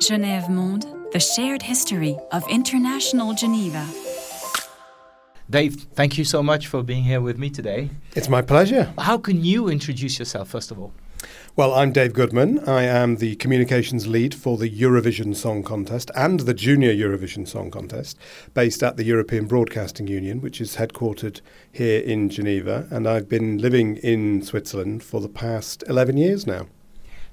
Genève Monde, the shared history of international Geneva. Dave, thank you so much for being here with me today. It's my pleasure. How can you introduce yourself, first of all? Well, I'm Dave Goodman. I am the communications lead for the Eurovision Song Contest and the Junior Eurovision Song Contest, based at the European Broadcasting Union, which is headquartered here in Geneva. And I've been living in Switzerland for the past 11 years now.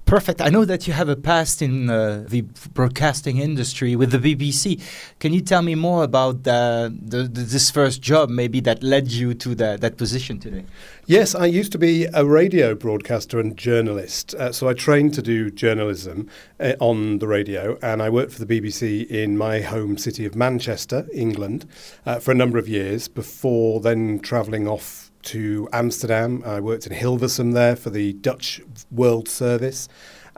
Perfect. I know that you have a past in uh, the broadcasting industry with the BBC. Can you tell me more about the, the, this first job, maybe that led you to the, that position today? Yes, I used to be a radio broadcaster and journalist. Uh, so I trained to do journalism uh, on the radio, and I worked for the BBC in my home city of Manchester, England, uh, for a number of years before then travelling off to Amsterdam. I worked in Hilversum there for the Dutch World Service.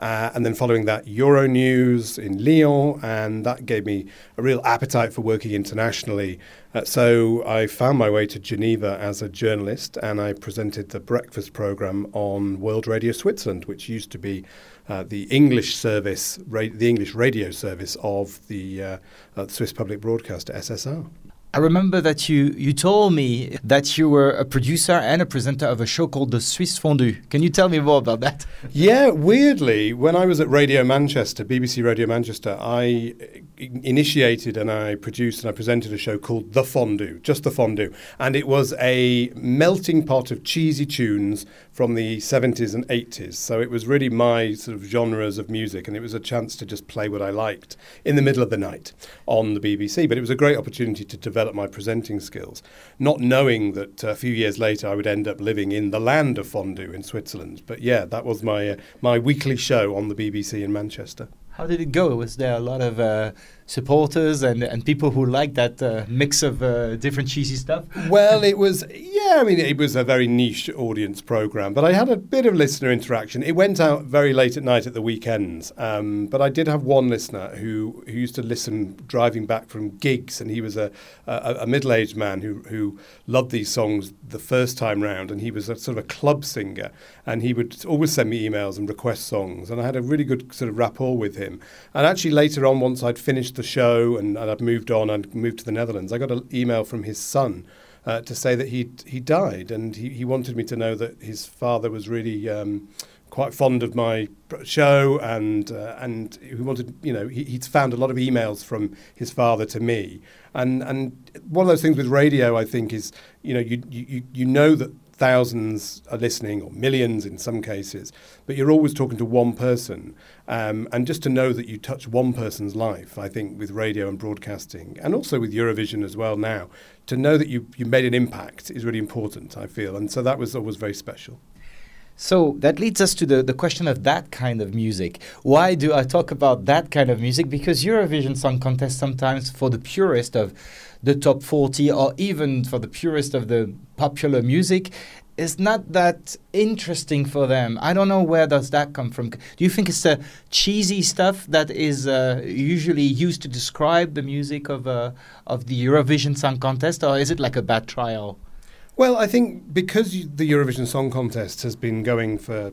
Uh, and then following that, Euronews in Lyon, and that gave me a real appetite for working internationally. Uh, so I found my way to Geneva as a journalist, and I presented the breakfast program on World Radio Switzerland, which used to be uh, the English service, ra- the English radio service of the uh, uh, Swiss Public Broadcaster (SSR). I remember that you, you told me that you were a producer and a presenter of a show called The Swiss Fondue. Can you tell me more about that? Yeah, weirdly, when I was at Radio Manchester, BBC Radio Manchester, I initiated and I produced and I presented a show called The Fondue, just The Fondue. And it was a melting pot of cheesy tunes from the 70s and 80s. So it was really my sort of genres of music, and it was a chance to just play what I liked in the middle of the night on the BBC. But it was a great opportunity to develop my presenting skills, not knowing that a few years later I would end up living in the land of fondue in Switzerland. But yeah, that was my uh, my weekly show on the BBC in Manchester. How did it go? Was there a lot of uh, supporters and, and people who like that uh, mix of uh, different cheesy stuff? Well, it was, yeah, I mean, it was a very niche audience program, but I had a bit of listener interaction. It went out very late at night at the weekends, um, but I did have one listener who, who used to listen driving back from gigs, and he was a, a, a middle aged man who, who loved these songs the first time round, and he was a sort of a club singer, and he would always send me emails and request songs, and I had a really good sort of rapport with him. And actually, later on, once I'd finished the show and, and I'd moved on and moved to the Netherlands, I got an email from his son uh, to say that he he died, and he, he wanted me to know that his father was really um, quite fond of my show, and uh, and he wanted you know he, he'd found a lot of emails from his father to me, and and one of those things with radio, I think, is you know you you you know that thousands are listening or millions in some cases, but you're always talking to one person. Um, and just to know that you touch one person's life, I think, with radio and broadcasting, and also with Eurovision as well now, to know that you, you made an impact is really important, I feel. And so that was always very special. So that leads us to the, the question of that kind of music. Why do I talk about that kind of music? Because Eurovision Song Contest sometimes, for the purist of the top 40 or even for the purist of the popular music is not that interesting for them. I don't know where does that come from. Do you think it's the cheesy stuff that is uh, usually used to describe the music of uh, of the Eurovision Song Contest, or is it like a bad trial? Well, I think because the Eurovision Song Contest has been going for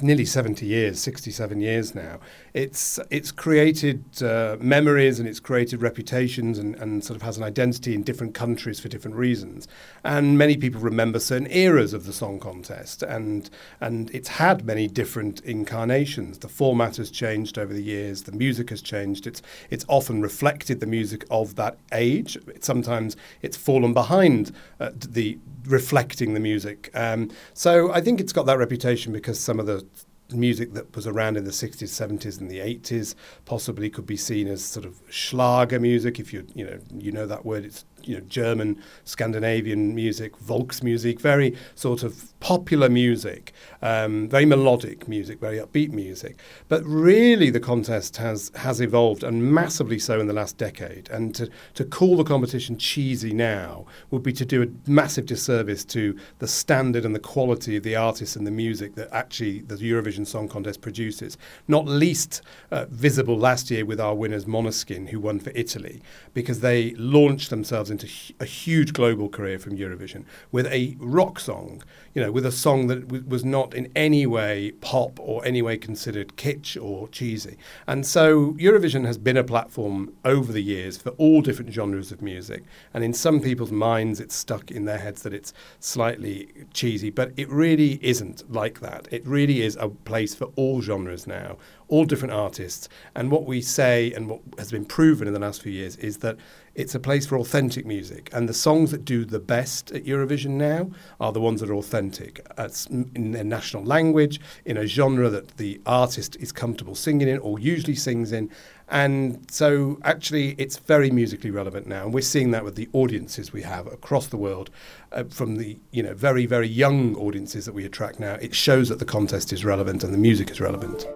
nearly 70 years, 67 years now, it's it's created uh, memories and it's created reputations and, and sort of has an identity in different countries for different reasons. And many people remember certain eras of the song contest, and and it's had many different incarnations. The format has changed over the years. The music has changed. It's it's often reflected the music of that age. Sometimes it's fallen behind uh, the reflecting the music. Um, so I think it's got that reputation because some of the music that was around in the 60s, 70s, and the 80s possibly could be seen as sort of Schlager music. If you you know you know that word, it's you know German, Scandinavian music, Volksmusik, very sort of popular music, um, very melodic music, very upbeat music. But really, the contest has has evolved and massively so in the last decade. And to to call the competition cheesy now would be to do a massive disservice to the standard and the quality of the artists and the music that actually the Eurovision Song Contest produces. Not least uh, visible last year with our winners Måneskin, who won for Italy, because they launched themselves into a huge global career from Eurovision with a rock song, you know, with a song that w- was not in any way pop or any way considered kitsch or cheesy. And so Eurovision has been a platform over the years for all different genres of music. And in some people's minds, it's stuck in their heads that it's slightly cheesy, but it really isn't like that. It really is a place for all genres now, all different artists. And what we say and what has been proven in the last few years is that it's a place for authentic music. And the songs that do the best at Eurovision now are the ones that are authentic It's in their national language, in a genre that the artist is comfortable singing in or usually sings in. And so, actually, it's very musically relevant now, and we're seeing that with the audiences we have across the world, uh, from the you know very very young audiences that we attract now. It shows that the contest is relevant and the music is relevant.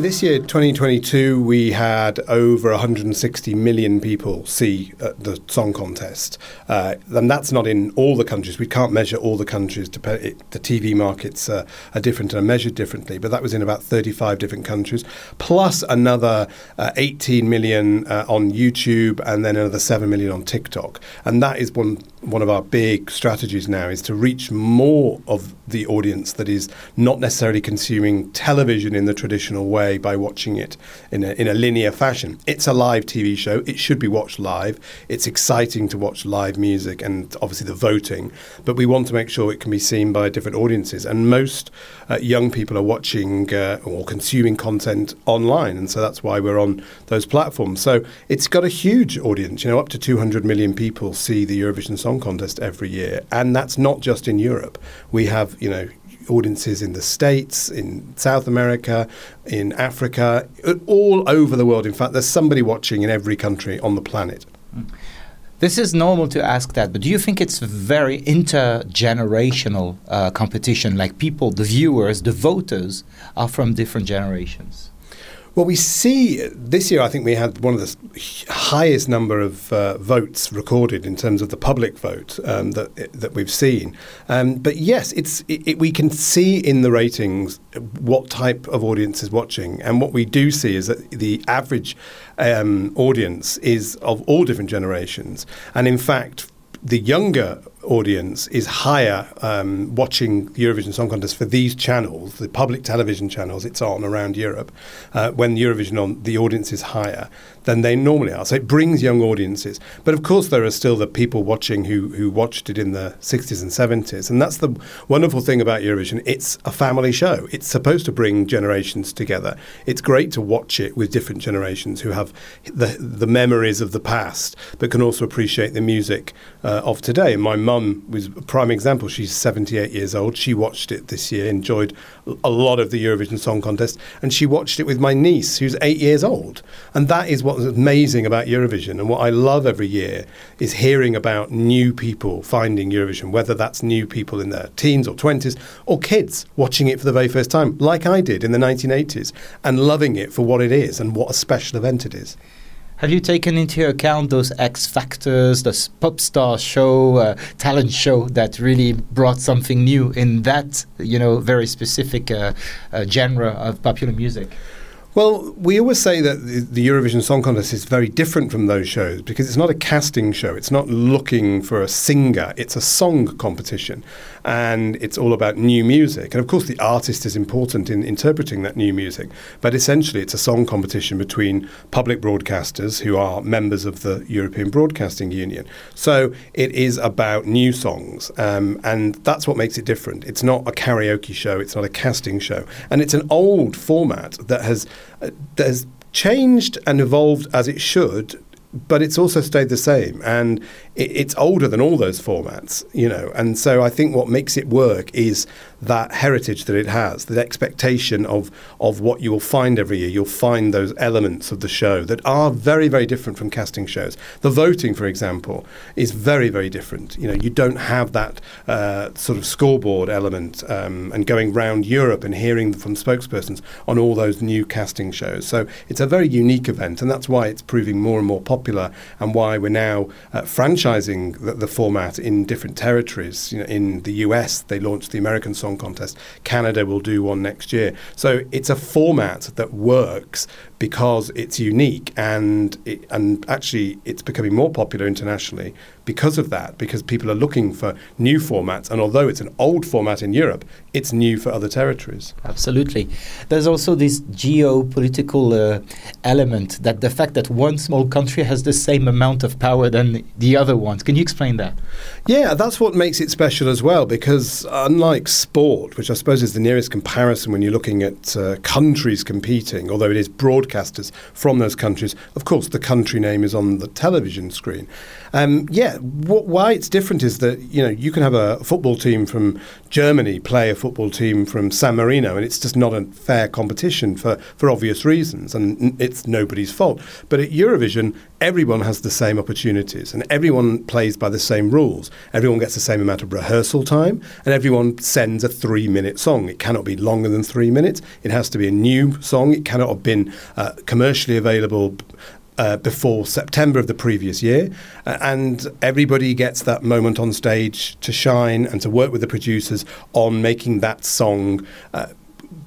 This year, 2022, we had over 160 million people see uh, the song contest. Uh, and that's not in all the countries. We can't measure all the countries. It, the TV markets uh, are different and are measured differently, but that was in about 35 different countries, plus another uh, 18 million uh, on YouTube and then another 7 million on TikTok. And that is one one of our big strategies now is to reach more of the audience that is not necessarily consuming television in the traditional way by watching it in a, in a linear fashion. It's a live TV show. It should be watched live. It's exciting to watch live music and obviously the voting, but we want to make sure it can be seen by different audiences. And most uh, young people are watching uh, or consuming content online, and so that's why we're on those platforms. So it's got a huge audience. You know, up to 200 million people see the Eurovision Song Contest every year, and that's not just in Europe. We have, you know, audiences in the States, in South America, in Africa, all over the world. In fact, there's somebody watching in every country on the planet. Mm. This is normal to ask that, but do you think it's very intergenerational uh, competition? Like people, the viewers, the voters are from different generations? Well, we see this year, I think we had one of the highest number of uh, votes recorded in terms of the public vote um, that that we've seen. Um, but yes, it's it, it, we can see in the ratings what type of audience is watching, and what we do see is that the average um, audience is of all different generations, and in fact, the younger audience is higher um, watching the Eurovision Song Contest for these channels, the public television channels it's on around Europe, uh, when Eurovision on, the audience is higher than they normally are. So it brings young audiences. But of course, there are still the people watching who, who watched it in the 60s and 70s. And that's the wonderful thing about Eurovision. It's a family show. It's supposed to bring generations together. It's great to watch it with different generations who have the, the memories of the past, but can also appreciate the music uh, of today. My mum was a prime example. She's 78 years old. She watched it this year, enjoyed a lot of the Eurovision Song Contest, and she watched it with my niece, who's eight years old. And that is what's amazing about Eurovision and what I love every year is hearing about new people finding Eurovision, whether that's new people in their teens or 20s or kids watching it for the very first time, like I did in the 1980s, and loving it for what it is and what a special event it is. Have you taken into account those X Factors, the pop star show, uh, talent show that really brought something new in that, you know, very specific uh, uh, genre of popular music? Well, we always say that the Eurovision Song Contest is very different from those shows because it's not a casting show. It's not looking for a singer. It's a song competition. And it's all about new music. And of course, the artist is important in interpreting that new music. But essentially, it's a song competition between public broadcasters who are members of the European Broadcasting Union. So it is about new songs. Um, and that's what makes it different. It's not a karaoke show. It's not a casting show. And it's an old format that has has changed and evolved as it should but it's also stayed the same. And it, it's older than all those formats you know. And so i think what makes it work is that heritage that it has the expectation of of what you will find every year. You'll find those elements of the show that are very very different from casting shows. The voting for example is very very different. You know you don't have that uh, sort of scoreboard element um, and going round europe and hearing from spokespersons on all those new casting shows. So it's a very unique event and that's why it's proving more and more popular and why we're now uh, franchising the, the, format in different territories. You know, in the US, they launched the American Song Contest. Canada will do one next year. So it's a format that works because it's unique and it, and actually it's becoming more popular internationally because of that because people are looking for new formats. And although it's an old format in Europe it's new for other territories. Absolutely. There's also this geopolitical uh, element that the fact that one small country has the same amount of power than the other ones. Can you explain that? Yeah that's what makes it special as well because unlike sport which I suppose is the nearest comparison when you're looking at uh, countries competing although it is broad broadcasters from those countries. Of course, the country name is on the television screen. Um, yeah, wh- why it's different is that you know you can have a football team from Germany play a football team from San Marino, and it's just not a fair competition for for obvious reasons, and it's nobody's fault. But at Eurovision, everyone has the same opportunities, and everyone plays by the same rules. Everyone gets the same amount of rehearsal time, and everyone sends a three-minute song. It cannot be longer than three minutes. It has to be a new song. It cannot have been uh, commercially available uh, before September of the previous year. And everybody gets that moment on stage to shine and to work with the producers on making that song. Uh,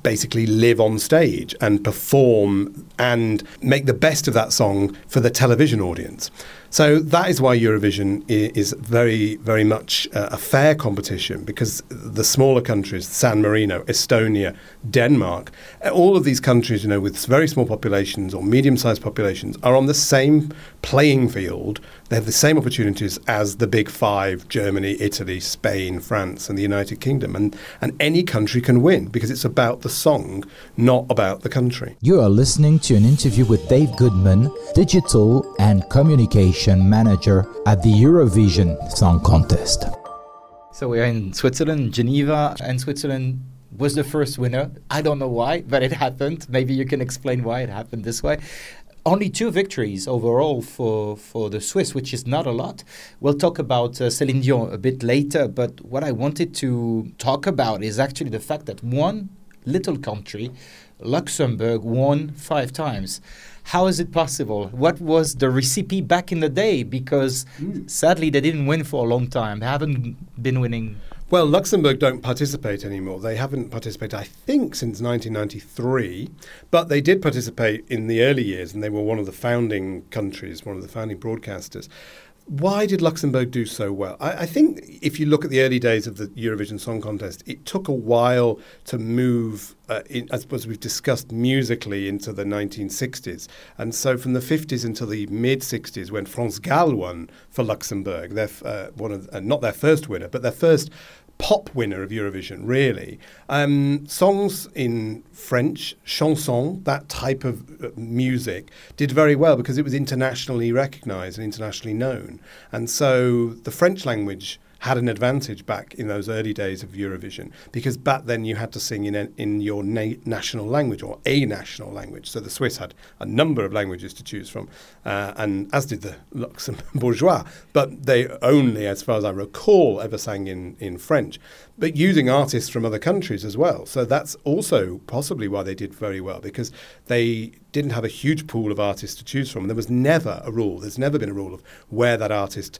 basically live on stage and perform and make the best of that song for the television audience. So that is why Eurovision is very, very much uh, a fair competition because the smaller countries, San Marino, Estonia, Denmark, uh, all of these countries, you know, with very small populations or medium-sized populations, are on the same playing field. They have the same opportunities as the big five: Germany, Italy, Spain, France, and the United Kingdom. And and any country can win because it's about the song, not about the country. You are listening to an interview with Dave Goodman, digital and communication manager at the Eurovision Song Contest. So we are in Switzerland, Geneva, and Switzerland was the first winner. I don't know why, but it happened. Maybe you can explain why it happened this way. Only two victories overall for, for the Swiss, which is not a lot. We'll talk about uh, Celine Dion a bit later, but what I wanted to talk about is actually the fact that one little country, Luxembourg, won five times. How is it possible? What was the recipe back in the day? Because mm. sadly, they didn't win for a long time. They haven't been winning. Well, Luxembourg don't participate anymore. They haven't participated, I think, since 1993. But they did participate in the early years, and they were one of the founding countries, one of the founding broadcasters why did Luxembourg do so well? I, I, think if you look at the early days of the Eurovision Song Contest, it took a while to move, uh, in, as, as we've discussed, musically into the 1960s. And so from the 50s until the mid 60s, when France Gall won for Luxembourg, their, uh, one of, uh, not their first winner, but their first pop winner of Eurovision, really. Um, songs in French, chanson, that type of uh, music, did very well because it was internationally recognized and internationally known. And so the French language had an advantage back in those early days of Eurovision because back then you had to sing in, a, in your na- national language or a national language. So the Swiss had a number of languages to choose from, uh, and as did the Luxembourgeois, but they only, as far as I recall, ever sang in, in French, but using artists from other countries as well. So that's also possibly why they did very well because they didn't have a huge pool of artists to choose from. There was never a rule. There's never been a rule of where that artist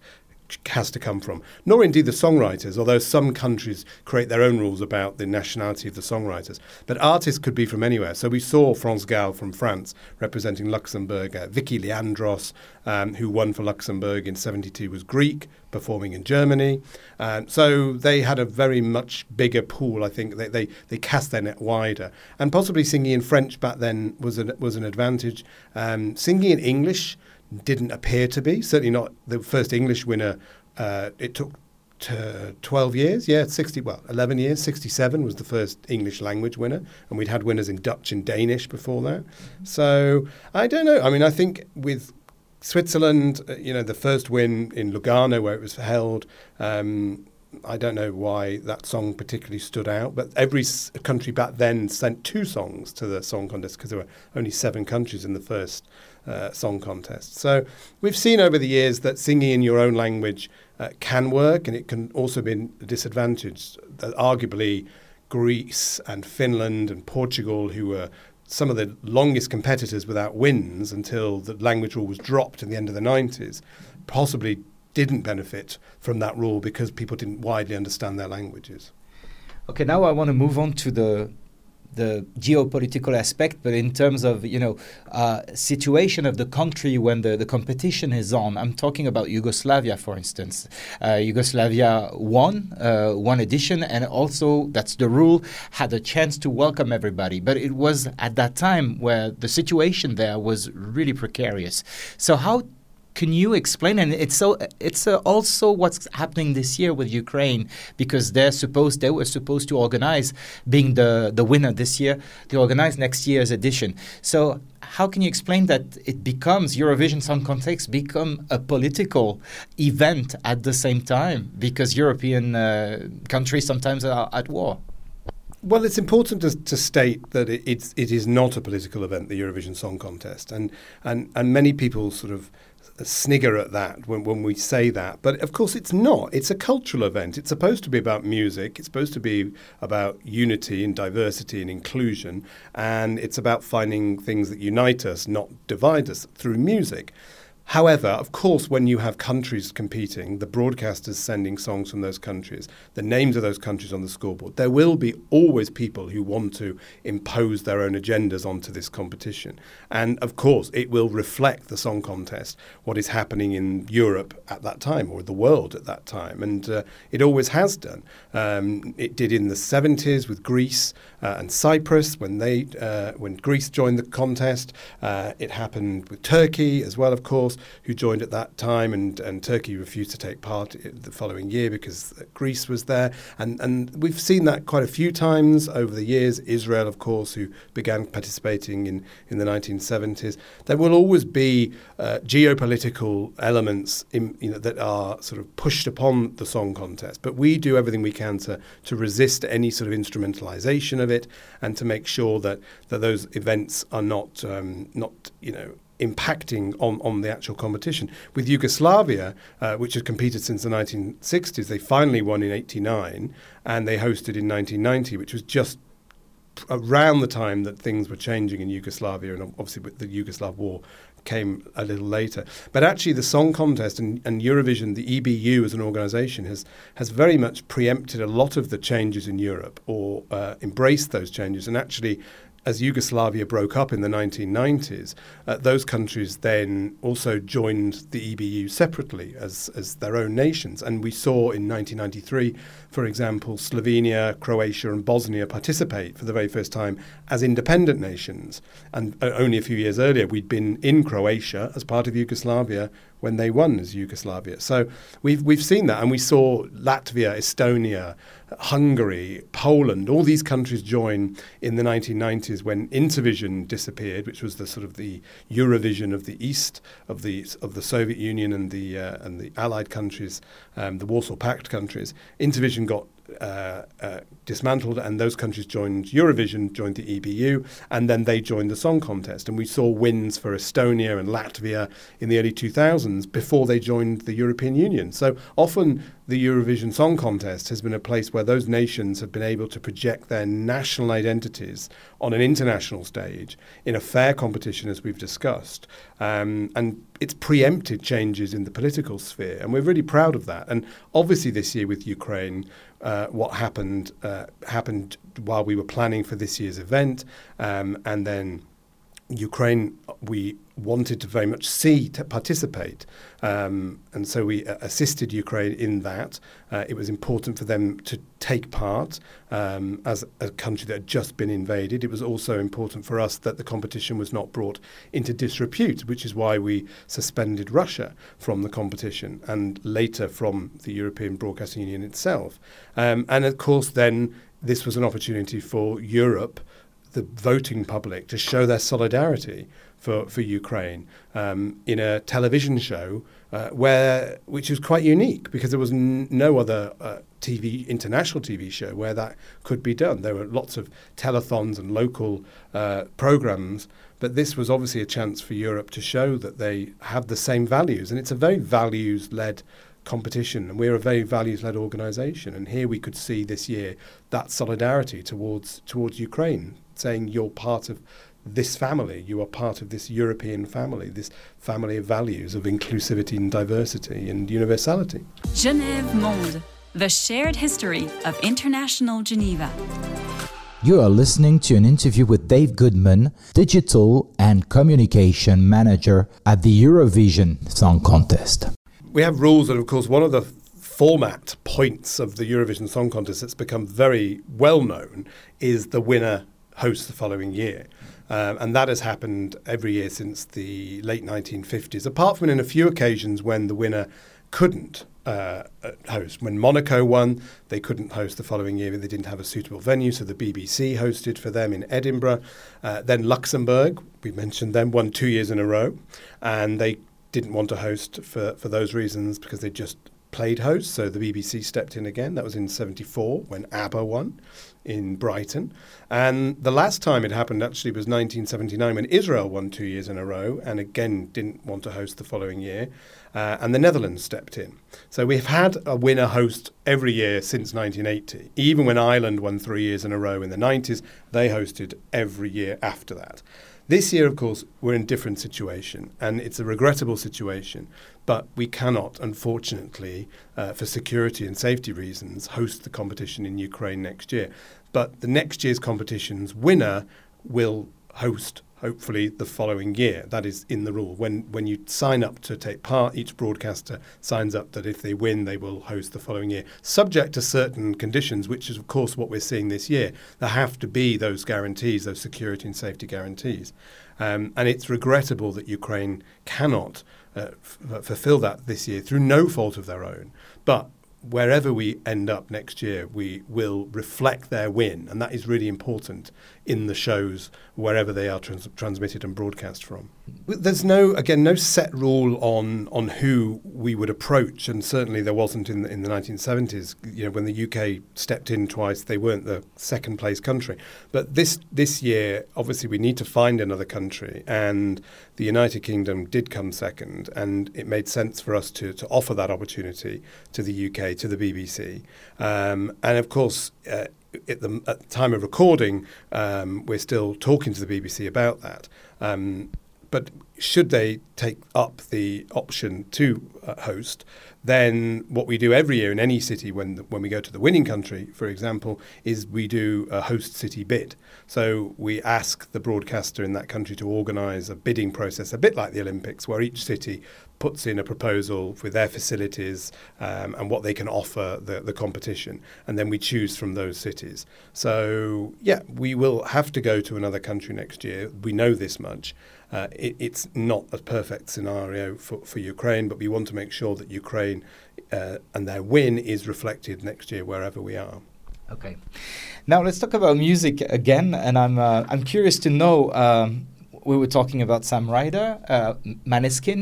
has to come from, nor indeed the songwriters, although some countries create their own rules about the nationality of the songwriters. But artists could be from anywhere. So we saw France Gall from France representing Luxembourg, uh, Vicky Leandros, um, who won for Luxembourg in 72, was Greek, performing in Germany. Um, so they had a very much bigger pool, I think. They, they, they cast their net wider. And possibly singing in French back then was an, was an advantage. Um, singing in English, didn't appear to be. Certainly not the first English winner. Uh, it took t- 12 years, yeah, 60, well, 11 years. 67 was the first English language winner, and we'd had winners in Dutch and Danish before that. So I don't know. I mean, I think with Switzerland, uh, you know, the first win in Lugano where it was held. Um, I don't know why that song particularly stood out, but every s- country back then sent two songs to the song contest because there were only seven countries in the first uh, song contest. So we've seen over the years that singing in your own language uh, can work, and it can also be a disadvantage. That arguably, Greece and Finland and Portugal, who were some of the longest competitors without wins until the language rule was dropped in the end of the 90s possibly didn't benefit from that rule because people didn't widely understand their languages. Okay, now I want to move on to the the geopolitical aspect, but in terms of you know uh, situation of the country when the, the competition is on, I'm talking about Yugoslavia, for instance. Uh, Yugoslavia won uh, one edition, and also that's the rule had a chance to welcome everybody. But it was at that time where the situation there was really precarious. So how can you explain? And it's so it's uh, also what's happening this year with Ukraine because they're supposed they were supposed to organize, being the the winner this year, they organize next year's edition. So how can you explain that it becomes Eurovision Song Contest become a political event at the same time because European uh, countries sometimes are at war? Well, it's important to, to state that it, it's it is not a political event, the Eurovision Song Contest, and and and many people sort of snigger at that when, when we say that. But of course, it's not. It's a cultural event. It's supposed to be about music. It's supposed to be about unity and diversity and inclusion. And it's about finding things that unite us, not divide us through music. However, of course, when you have countries competing, the broadcasters sending songs from those countries, the names of those countries on the scoreboard, there will be always people who want to impose their own agendas onto this competition. And of course, it will reflect the song contest, what is happening in Europe at that time or the world at that time. And uh, it always has done. Um, it did in the 70s with Greece and Cyprus when, they, uh, when Greece joined the contest. Uh, it happened with Turkey as well, of course who joined at that time, and, and Turkey refused to take part the following year because Greece was there. And, and we've seen that quite a few times over the years. Israel, of course, who began participating in, in the 1970s. There will always be uh, geopolitical elements in, you know, that are sort of pushed upon the song contest, but we do everything we can to, to resist any sort of instrumentalization of it and to make sure that, that those events are not, um, not you know, impacting on, on the actual competition. With Yugoslavia, uh, which has competed since the 1960s, they finally won in 89 and they hosted in 1990, which was just around the time that things were changing in Yugoslavia, and obviously with the Yugoslav war came a little later. But actually, the song contest and, and Eurovision, the EBU as an organisation, has has very much preempted a lot of the changes in Europe or uh, embraced those changes, and actually as Yugoslavia broke up in the 1990s, uh, those countries then also joined the EBU separately as, as their own nations. And we saw in 1993, for example, Slovenia, Croatia, and Bosnia participate for the very first time as independent nations. And uh, only a few years earlier, we'd been in Croatia as part of Yugoslavia when they won as Yugoslavia. So we've, we've seen that. And we saw Latvia, Estonia, Hungary, Poland, all these countries join in the 1990s when Intervision disappeared, which was the sort of the Eurovision of the East of the of the Soviet Union and the uh, and the Allied countries, um, the Warsaw Pact countries. Intervision got uh, uh, dismantled, and those countries joined Eurovision, joined the EBU, and then they joined the song contest. And we saw wins for Estonia and Latvia in the early 2000s before they joined the European Union. So often the Eurovision Song Contest has been a place where those nations have been able to project their national identities on an international stage in a fair competition, as we've discussed. Um, and it's preempted changes in the political sphere, and we're really proud of that. And obviously, this year with Ukraine, uh, what happened uh, happened while we were planning for this year's event, um, and then Ukraine we wanted to very much see to participate, um, and so we uh, assisted Ukraine in that. Uh, it was important for them to take part um, as a country that had just been invaded. It was also important for us that the competition was not brought into disrepute, which is why we suspended Russia from the competition and later from the European Broadcasting Union itself. Um, and of course, then this was an opportunity for Europe the voting public to show their solidarity for, for Ukraine um, in a television show uh, where which was quite unique because there was n- no other uh, TV international TV show where that could be done. There were lots of telethons and local uh, programs, but this was obviously a chance for Europe to show that they have the same values, and it's a very values led competition and we're a very values led organization and here we could see this year that solidarity towards towards Ukraine saying you're part of this family. You are part of this European family, this family of values of inclusivity and diversity and universality. Genève Monde, the shared history of international Geneva. You are listening to an interview with Dave Goodman, Digital and Communication Manager at the Eurovision Song Contest. We have rules, and of course, one of the format points of the Eurovision Song Contest that's become very well known is the winner hosts the following year. Um, and that has happened every year since the late 1950s, apart from in a few occasions when the winner couldn't uh, uh, host. When Monaco won, they couldn't host the following year. They didn't have a suitable venue, so the BBC hosted for them in Edinburgh. Uh, then Luxembourg, we mentioned them, won two years in a row, and they didn't want to host for, for those reasons because they just played host. So the BBC stepped in again. That was in 74 when ABBA won in Brighton. And the last time it happened actually was 1979 when Israel won two years in a row and again didn't want to host the following year. Uh, and the Netherlands stepped in. So we've had a winner host every year since 1980. Even when Ireland won three years in a row in the 90s, they hosted every year after that. This year, of course, we're in a different situation, and it's a regrettable situation. But we cannot, unfortunately, uh, for security and safety reasons, host the competition in Ukraine next year. But the next year's competition's winner will host hopefully the following year. That is in the rule. When when you sign up to take part, each broadcaster signs up that if they win, they will host the following year, subject to certain conditions, which is of course what we're seeing this year. There have to be those guarantees, those security and safety guarantees, um, and it's regrettable that Ukraine cannot uh, f- fulfill that this year through no fault of their own. But wherever we end up next year, we will reflect their win, and that is really important in the shows wherever they are trans- transmitted and broadcast from. There's no, again, no set rule on on who we would approach, and certainly there wasn't in the, in the 1970s. You know, when the UK stepped in twice, they weren't the second place country. But this this year, obviously, we need to find another country, and the United Kingdom did come second, and it made sense for us to to offer that opportunity to the UK, to the BBC, um, and of course. Uh, at the, at the time of recording, um, we're still talking to the BBC about that. Um, but should they take up the option to uh, host, then what we do every year in any city when the, when we go to the winning country, for example, is we do a host city bid. So we ask the broadcaster in that country to organise a bidding process, a bit like the Olympics, where each city puts in a proposal with their facilities um, and what they can offer the, the competition, and then we choose from those cities. So yeah, we will have to go to another country next year. We know this much. Uh, it, it's not a perfect scenario for, for Ukraine, but we want to make sure that Ukraine uh, and their win is reflected next year wherever we are. Okay, now let's talk about music again, and I'm uh, I'm curious to know. Um, we were talking about Sam Ryder, uh, Maneskin.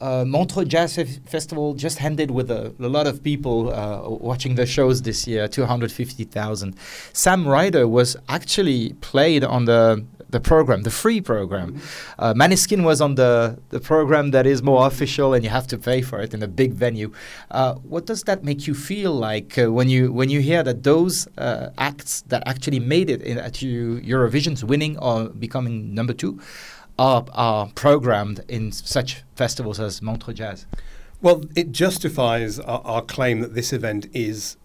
Uh, Montreux Jazz F- Festival just ended with a, a lot of people uh, watching the shows this year, 250,000. Sam Ryder was actually played on the the program, the free program. Mm-hmm. Uh, Maneskin was on the, the program that is more official and you have to pay for it in a big venue. Uh, what does that make you feel like uh, when you when you hear that those uh, acts that actually made it in, at you, Eurovision's winning or becoming number two are, are programmed in such festivals as Montreux Jazz? Well, it justifies our, our claim that this event is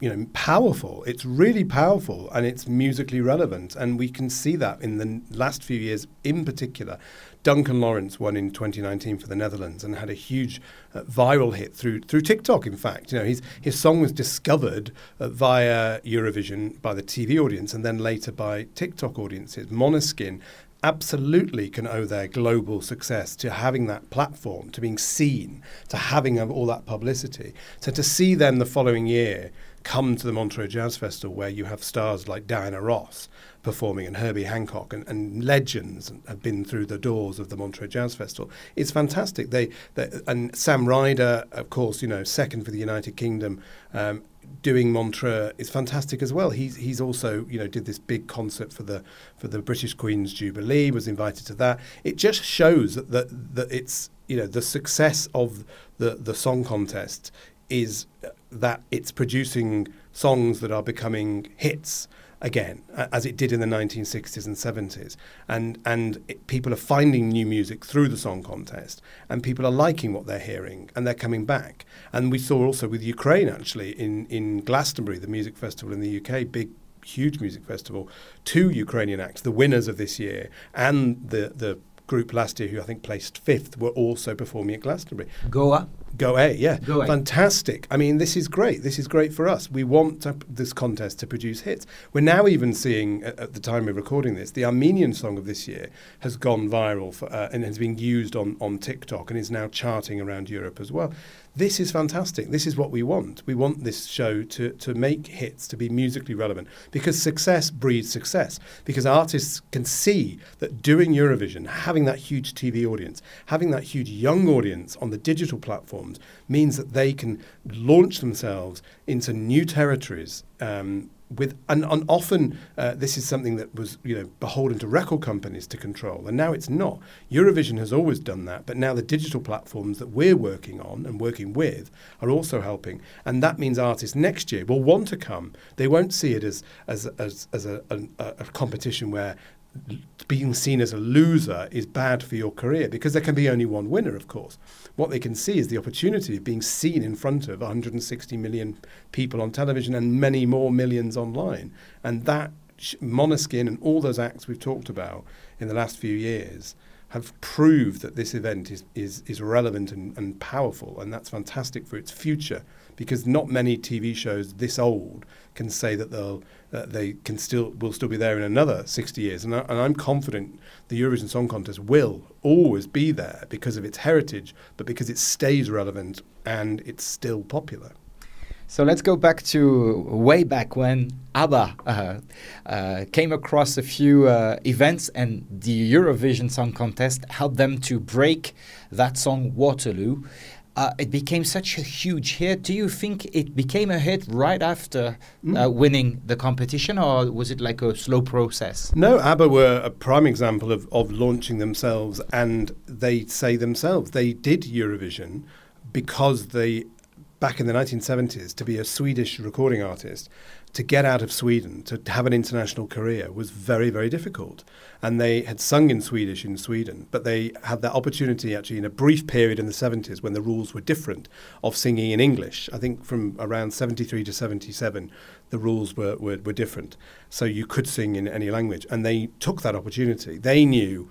you know powerful. It's really powerful and it's musically relevant. And we can see that in the last few years in particular. Duncan Lawrence won in 2019 for the Netherlands and had a huge uh, viral hit through through TikTok in fact. You know his his song was discovered uh, via Eurovision by the TV audience and then later by TikTok audiences Måneskin absolutely can owe their global success to having that platform, to being seen, to having all that publicity. So to see them the following year come to the Montreux Jazz Festival where you have stars like Diana Ross performing and Herbie Hancock and, and legends have been through the doors of the Montreux Jazz Festival. It's fantastic. They, they and Sam Ryder, of course, you know, second for the United Kingdom, um, doing Montreux is fantastic as well. He's he's also you know did this big concert for the for the British Queen's Jubilee. Was invited to that. It just shows that that, that it's you know the success of the the song contest is that it's producing songs that are becoming hits again, as it did in the 1960s and 70s. And, and it, people are finding new music through the song contest, and people are liking what they're hearing, and they're coming back. And we saw also with Ukraine, actually, in, in Glastonbury, the music festival in the UK, big huge music festival, two Ukrainian acts, the winners of this year, and the, the group last year, who I think placed fifth, were also performing at Glastonbury. Go A? Go A, yeah. Go A. Fantastic. I mean, this is great. This is great for us. We want to, this contest to produce hits. We're now even seeing, at, at, the time we're recording this, the Armenian song of this year has gone viral for, uh, and has been used on, on TikTok and is now charting around Europe as well. This is fantastic. This is what we want. We want this show to, to make hits, to be musically relevant, because success breeds success. Because artists can see that doing Eurovision, having that huge TV audience, having that huge young audience on the digital platforms, means that they can launch themselves into new territories um, with and, and often uh, this is something that was you know beholden to record companies to control and now it's not eurovision has always done that but now the digital platforms that we're working on and working with are also helping and that means artists next year will want to come they won't see it as as as, as a, a, a competition where being seen as a loser is bad for your career because there can be only one winner, of course. What they can see is the opportunity of being seen in front of 160 million people on television and many more millions online. And that Måneskin and all those acts we've talked about in the last few years have proved that this event is, is, is relevant and, and powerful, and that's fantastic for its future because not many TV shows this old can say that they'll uh, they can still will still be there in another 60 years. And, I, and I'm confident the Eurovision Song Contest will always be there because of its heritage, but because it stays relevant and it's still popular. So let's go back to way back when ABBA uh, uh, came across a few uh, events and the Eurovision Song Contest helped them to break that song Waterloo uh, it became such a huge hit. Do you think it became a hit right after mm. uh, winning the competition, or was it like a slow process? No, ABBA were a prime example of, of launching themselves, and they say themselves they did Eurovision because they, back in the 1970s, to be a Swedish recording artist, to get out of Sweden, to have an international career, was very, very difficult. And they had sung in Swedish in Sweden, but they had that opportunity actually in a brief period in the 70s when the rules were different of singing in English. I think from around 73 to 77, the rules were, were, were different. So you could sing in any language. And they took that opportunity. They knew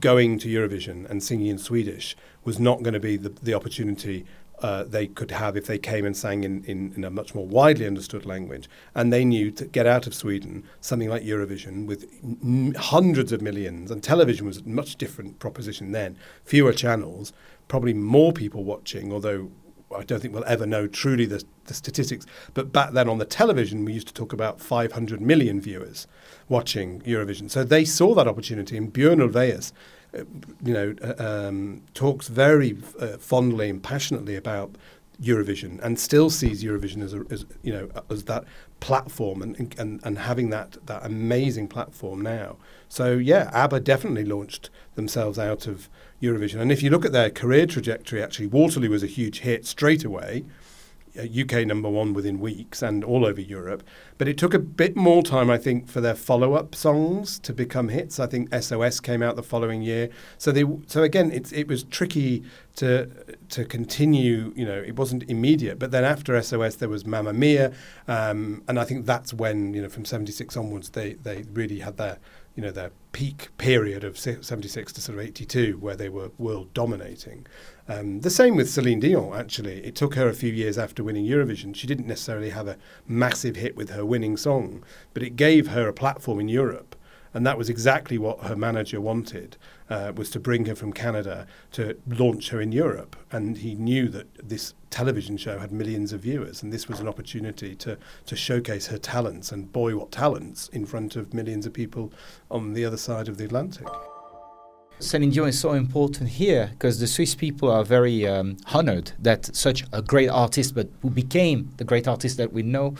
going to Eurovision and singing in Swedish was not going to be the, the opportunity uh, they could have if they came and sang in, in, in, a much more widely understood language. And they knew to get out of Sweden something like Eurovision with m- hundreds of millions, and television was a much different proposition then. Fewer channels, probably more people watching, although I don't think we'll ever know truly the, the statistics. But back then on the television, we used to talk about 500 million viewers watching Eurovision. So they saw that opportunity, and Björn Ulvaeus you know, uh, um, talks very uh, fondly and passionately about Eurovision and still sees Eurovision as, a, as you know as that platform and, and and having that that amazing platform now. So yeah, ABBA definitely launched themselves out of Eurovision. And if you look at their career trajectory, actually Waterloo was a huge hit straight away. UK number one within weeks and all over Europe. But it took a bit more time, I think, for their follow-up songs to become hits. I think SOS came out the following year. So they, so again, it it was tricky to to continue. You know, it wasn't immediate. But then after SOS, there was Mamma Mia, um, and I think that's when you know from '76 onwards they they really had their you know their peak period of 76 to sort of 82 where they were world dominating um, the same with Celine Dion, actually. It took her a few years after winning Eurovision. She didn't necessarily have a massive hit with her winning song, but it gave her a platform in Europe. And that was exactly what her manager wanted, uh, was to bring her from Canada to launch her in Europe. And he knew that this television show had millions of viewers, and this was an opportunity to, to showcase her talents, and boy, what talents, in front of millions of people on the other side of the Atlantic. Celine Dion is so important here because the Swiss people are very um, honored that such a great artist, but who became the great artist that we know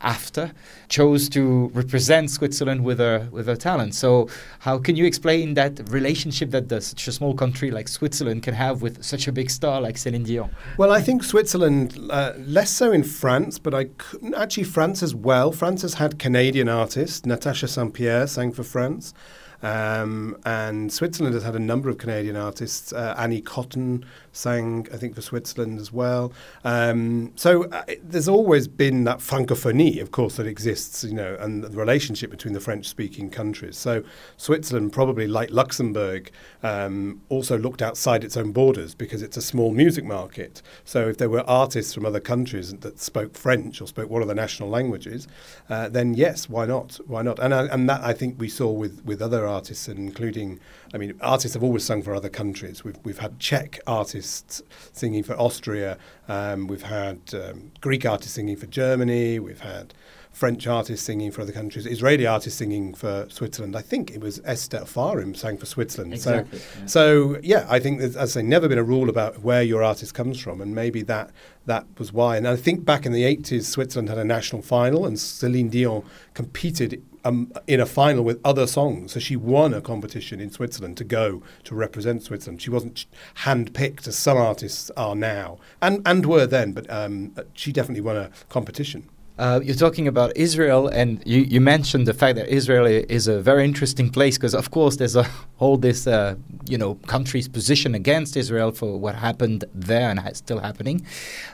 after, chose to represent Switzerland with her with her talent. So, how can you explain that relationship that the, such a small country like Switzerland can have with such a big star like Celine Dion? Well, I think Switzerland, uh, less so in France, but I actually France as well. France has had Canadian artists. Natasha St-Pier sang for France. Um, and Switzerland has had a number of Canadian artists. Uh, Annie Cotton sang, I think, for Switzerland as well. Um, so uh, there's always been that francophonie, of course, that exists, you know, and the relationship between the French-speaking countries. So Switzerland, probably like Luxembourg, um, also looked outside its own borders because it's a small music market. So if there were artists from other countries that spoke French or spoke one of the national languages, uh, then yes, why not? Why not? And, uh, and that I think we saw with, with other artists, and including, I mean, artists have always sung for other countries. We've, we've had Czech artists singing for Austria. Um, we've had um, Greek artists singing for Germany. We've had French artists singing for other countries, Israeli artists singing for Switzerland. I think it was Esther Ofarim sang for Switzerland. Exactly, so, yeah. so yeah, I think there's, as I say, never been a rule about where your artist comes from, and maybe that that was why. And I think back in the 80s, Switzerland had a national final, and Celine Dion competed um, in a final with other songs. So she won a competition in Switzerland to go to represent Switzerland. She wasn't handpicked as some artists are now, and and were then, but um, she definitely won a competition. Uh, you're talking about Israel, and you, you, mentioned the fact that Israel is a very interesting place because, of course, there's a whole this uh, you know country's position against Israel for what happened there and is still happening.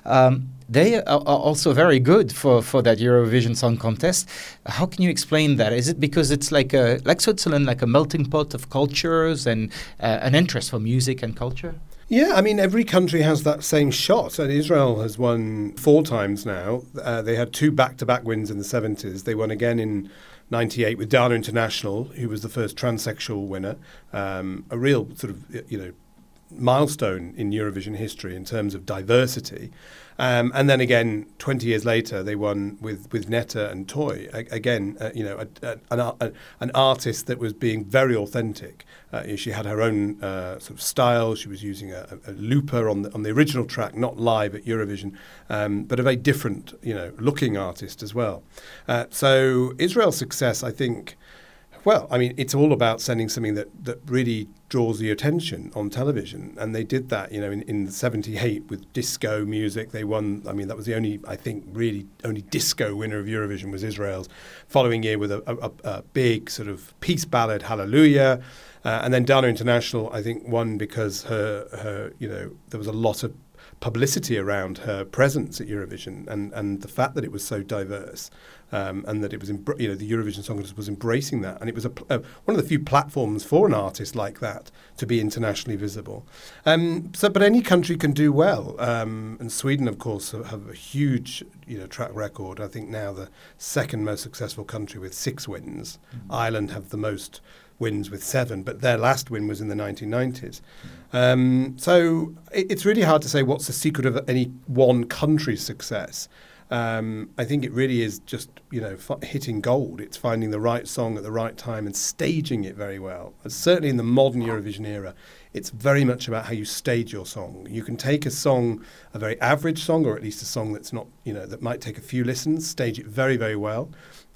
Um, they are also very good for, for that Eurovision Song Contest. How can you explain that? Is it because it's like a like Switzerland, like a melting pot of cultures and uh, an interest for music and culture? Yeah, I mean, every country has that same shot. And Israel has won four times now. Uh, they had two back to back wins in the 70s. They won again in 98 with Dana International, who was the first transsexual winner. Um, a real sort of, you know, milestone in Eurovision history in terms of diversity. Um, and then again, 20 years later, they won with, with Netta and Toy. A- again, uh, you know, a, a, an, a, an artist that was being very authentic. Uh, she had her own uh, sort of style. She was using a, looper on the, on the original track, not live at Eurovision, um, but a very different, you know, looking artist as well. Uh, so Israel's success, I think, well, I mean, it's all about sending something that, that really draws the attention on television. And they did that, you know, in, in 78 with disco music. They won, I mean, that was the only, I think, really only disco winner of Eurovision was Israel's. Following year with a, a, a big sort of peace ballad, Hallelujah. Uh, and then Dana International, I think, won because her, her, you know, there was a lot of publicity around her presence at Eurovision and, and the fact that it was so diverse um, and that it was, embr- you know, the Eurovision Song Contest was embracing that. And it was a, pl- uh, one of the few platforms for an artist like that to be internationally visible. Um, so, but any country can do well. Um, and Sweden, of course, have a huge, you know, track record. I think now the second most successful country with six wins. Mm-hmm. Ireland have the most wins with seven, but their last win was in the 1990s. Um, so it, it's really hard to say what's the secret of any one country's success. Um, I think it really is just you know f- hitting gold. It's finding the right song at the right time and staging it very well. And certainly in the modern Eurovision era, it's very much about how you stage your song. You can take a song, a very average song, or at least a song that's not you know that might take a few listens, stage it very very well,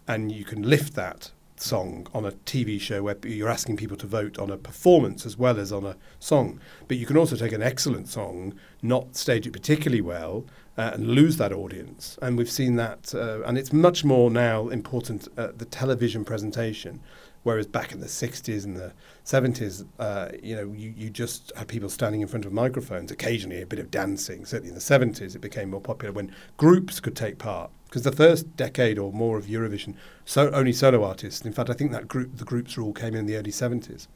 and you can lift that song on a TV show where you're asking people to vote on a performance as well as on a song. But you can also take an excellent song, not stage it particularly well, uh, and lose that audience. And we've seen that, uh, and it's much more now important the television presentation. Whereas back in the 60s and the 70s, uh, you know, you, you just had people standing in front of microphones, occasionally a bit of dancing. Certainly in the 70s, it became more popular when groups could take part because the first decade or more of Eurovision, so only solo artists. In fact, I think that group, the groups rule came in the early 70s.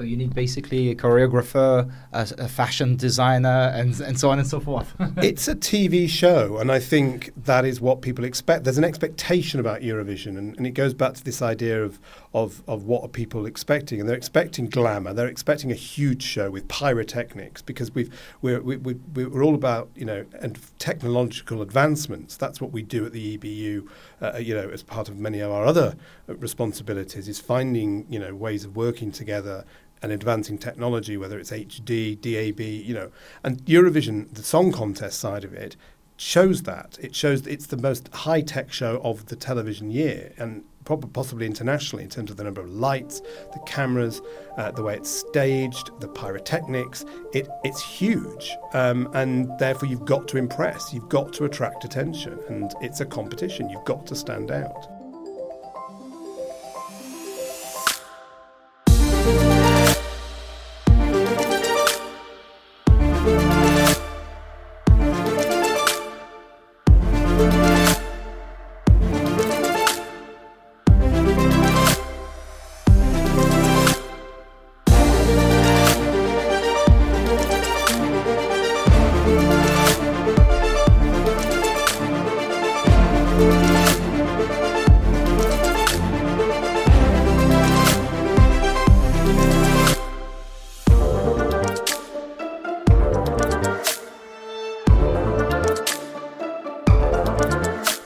So you need basically a choreographer, a, a fashion designer, and and so on and so forth. it's a TV show, and I think that is what people expect. There's an expectation about Eurovision, and, and it goes back to this idea of, of of what are people expecting, and they're expecting glamour. They're expecting a huge show with pyrotechnics because we've we're we, we, we're all about you know and technological advancements. That's what we do at the EBU. Uh, you know, as part of many of our other responsibilities, is finding you know ways of working together an advancing technology, whether it's HD, DAB, you know, and Eurovision, the song contest side of it, shows that. It shows that it's the most high tech show of the television year, and possibly internationally in terms of the number of lights, the cameras, uh, the way it's staged, the pyrotechnics. It, it's huge, um, and therefore you've got to impress, you've got to attract attention, and it's a competition. You've got to stand out.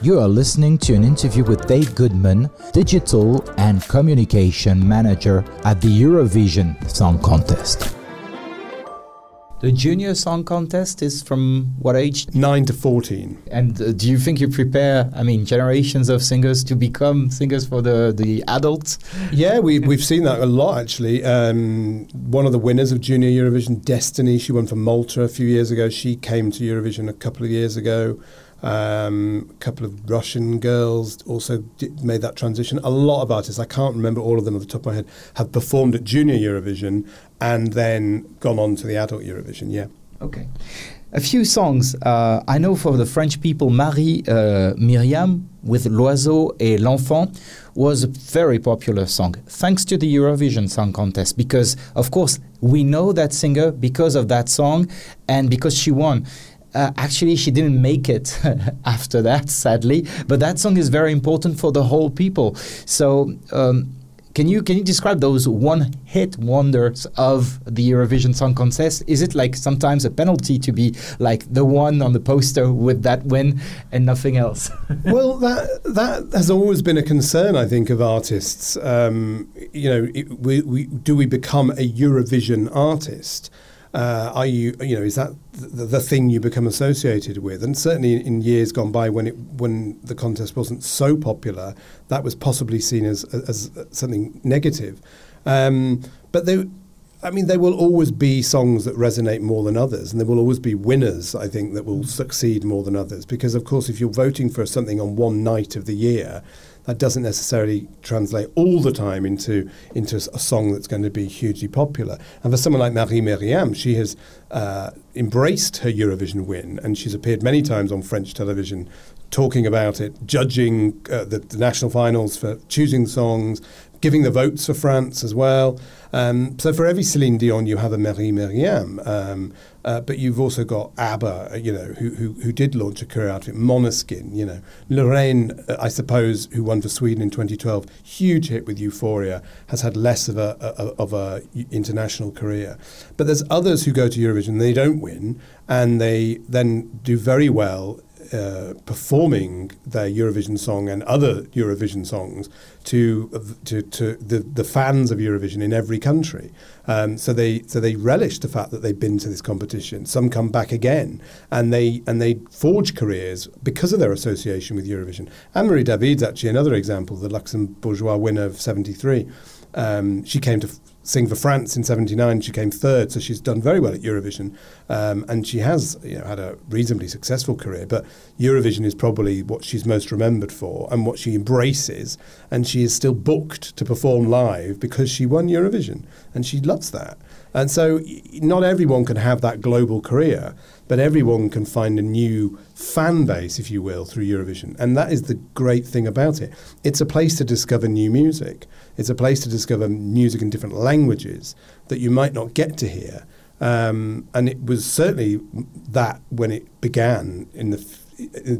You are listening to an interview with Dave Goodman, Digital and Communication Manager at the Eurovision Song Contest. The junior song contest is from what age? 9 to 14. And uh, do you think you prepare, I mean, generations of singers to become singers for the, the adults? Yeah, we, we've seen that a lot actually. Um, one of the winners of Junior Eurovision, Destiny, she won for Malta a few years ago. She came to Eurovision a couple of years ago. Um, a couple of Russian girls also did, made that transition. A lot of artists, I can't remember all of them at the top of my head, have performed at Junior Eurovision and then gone on to the Adult Eurovision. Yeah. Okay. A few songs. Uh, I know for the French people, Marie uh, Myriam with L'Oiseau et l'Enfant was a very popular song, thanks to the Eurovision Song Contest, because, of course, we know that singer because of that song and because she won. Uh, actually, she didn't make it after that, sadly. But that song is very important for the whole people. So, um, can you can you describe those one-hit wonders of the Eurovision Song Contest? Is it like sometimes a penalty to be like the one on the poster with that win and nothing else? well, that that has always been a concern, I think, of artists. Um, you know, it, we, we, do we become a Eurovision artist? Uh, are you, you know, is that the, the, thing you become associated with? And certainly in years gone by, when it when the contest wasn't so popular, that was possibly seen as as something negative. Um, but they, I mean, there will always be songs that resonate more than others, and there will always be winners. I think that will succeed more than others, because of course, if you're voting for something on one night of the year, that doesn't necessarily translate all the time into into a song that's going to be hugely popular. And for someone like Marie Myriam, she has uh, embraced her Eurovision win, and she's appeared many times on French television talking about it, judging uh, the, the, national finals for choosing songs, giving the votes for France as well. Um, so for every Celine Dion, you have a Marie Myriam. Um, uh, but you've also got ABBA, uh, you know, who, who, who did launch a career out of it. Måneskin, you know, Loreen, uh, I suppose, who won for Sweden in 2012, huge hit with Euphoria, has had less of a, a of a international career. But there's others who go to Eurovision, they don't win, and they then do very well uh, performing their Eurovision song and other Eurovision songs to to, to the, the fans of Eurovision in every country. Um, so they so they relish the fact that they've been to this competition. Some come back again, and they and they forge careers because of their association with Eurovision. Anne Marie David's actually another example, the Luxembourgeois winner of '73. Um, she came to sing for France in '79. She came third, so she's done very well at Eurovision, um, and she has you know had a reasonably successful career. But Eurovision is probably what she's most remembered for, and what she embraces. And she is still booked to perform live because she won Eurovision, and she loves that. And so, not everyone can have that global career, but everyone can find a new fan base, if you will, through Eurovision. And that is the great thing about it. It's a place to discover new music. It's a place to discover music in different languages that you might not get to hear. Um, and it was certainly that when it began in the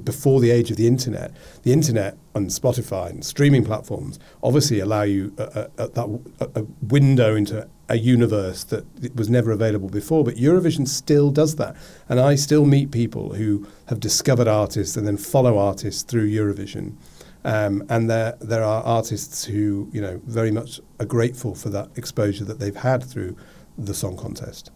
before the age of the internet. The internet and Spotify and streaming platforms obviously allow you a, a, a window into a universe that was never available before. But Eurovision still does that. And I still meet people who have discovered artists and then follow artists through Eurovision. Um, and there there are artists who you know very much are grateful for that exposure that they've had through the song contest.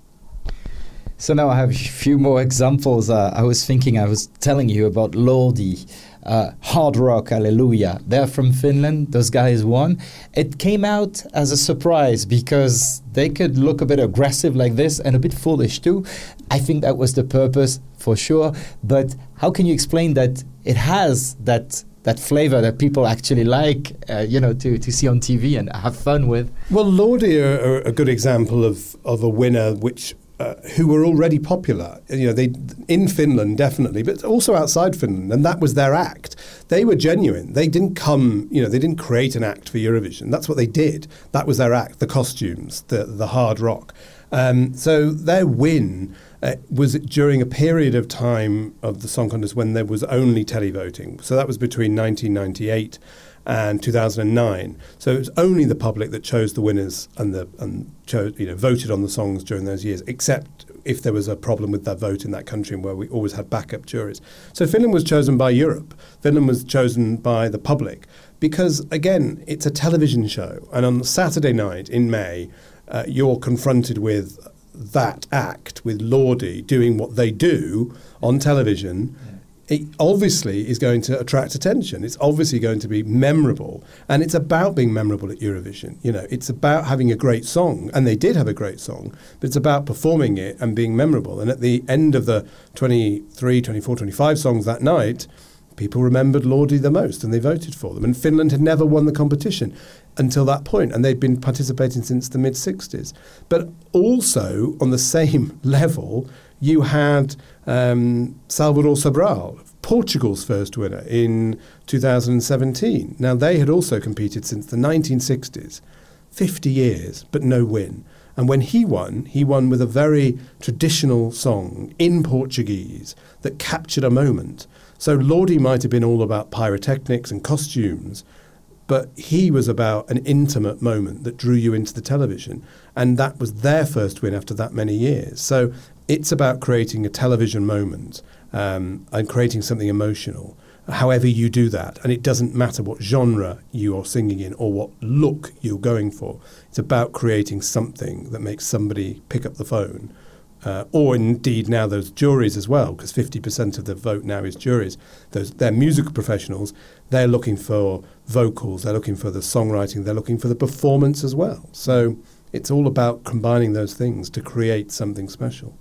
So now I have a few more examples. Uh, I was thinking, I was telling you about Lordi, uh, Hard Rock Hallelujah. They're from Finland. Those guys won. It came out as a surprise because they could look a bit aggressive like this and a bit foolish too. I think that was the purpose for sure. But how can you explain that it has that that flavor that people actually like, uh, you know, to, to see on TV and have fun with. Well, Lordi are, a good example of, of a winner which uh, who were already popular. You know, they in Finland definitely, but also outside Finland, and that was their act. They were genuine. They didn't come. You know, they didn't create an act for Eurovision. That's what they did. That was their act. The costumes, the the hard rock. Um, so their win. Uh, was during a period of time of the song contest when there was only televoting. So that was between 1998 and 2009. So it was only the public that chose the winners and the and chose you know voted on the songs during those years, except if there was a problem with that vote in that country where we always had backup juries. So Finland was chosen by Europe. Finland was chosen by the public because again, it's a television show, and on Saturday night in May, uh, you're confronted with that act with Lordi doing what they do on television. It obviously is going to attract attention. It's obviously going to be memorable, and it's about being memorable at Eurovision. You know, it's about having a great song, and they did have a great song, but it's about performing it and being memorable. And at the end of the 23, 24, 25 songs that night, people remembered Lordi the most, and they voted for them. And Finland had never won the competition until that point, and they'd been participating since the mid 60s. But also on the same level you had um, Salvador Sobral, Portugal's first winner in 2017. Now, they had also competed since the 1960s, 50 years, but no win. And when he won, he won with a very traditional song in Portuguese that captured a moment. So Lordi might have been all about pyrotechnics and costumes, but he was about an intimate moment that drew you into the television. And that was their first win after that many years. So it's about creating a television moment um, and creating something emotional. However, you do that, and it doesn't matter what genre you are singing in or what look you're going for. It's about creating something that makes somebody pick up the phone, uh, or indeed now those juries as well, because 50% of the vote now is juries. Those they're music professionals. They're looking for vocals. They're looking for the songwriting. They're looking for the performance as well. So it's all about combining those things to create something special.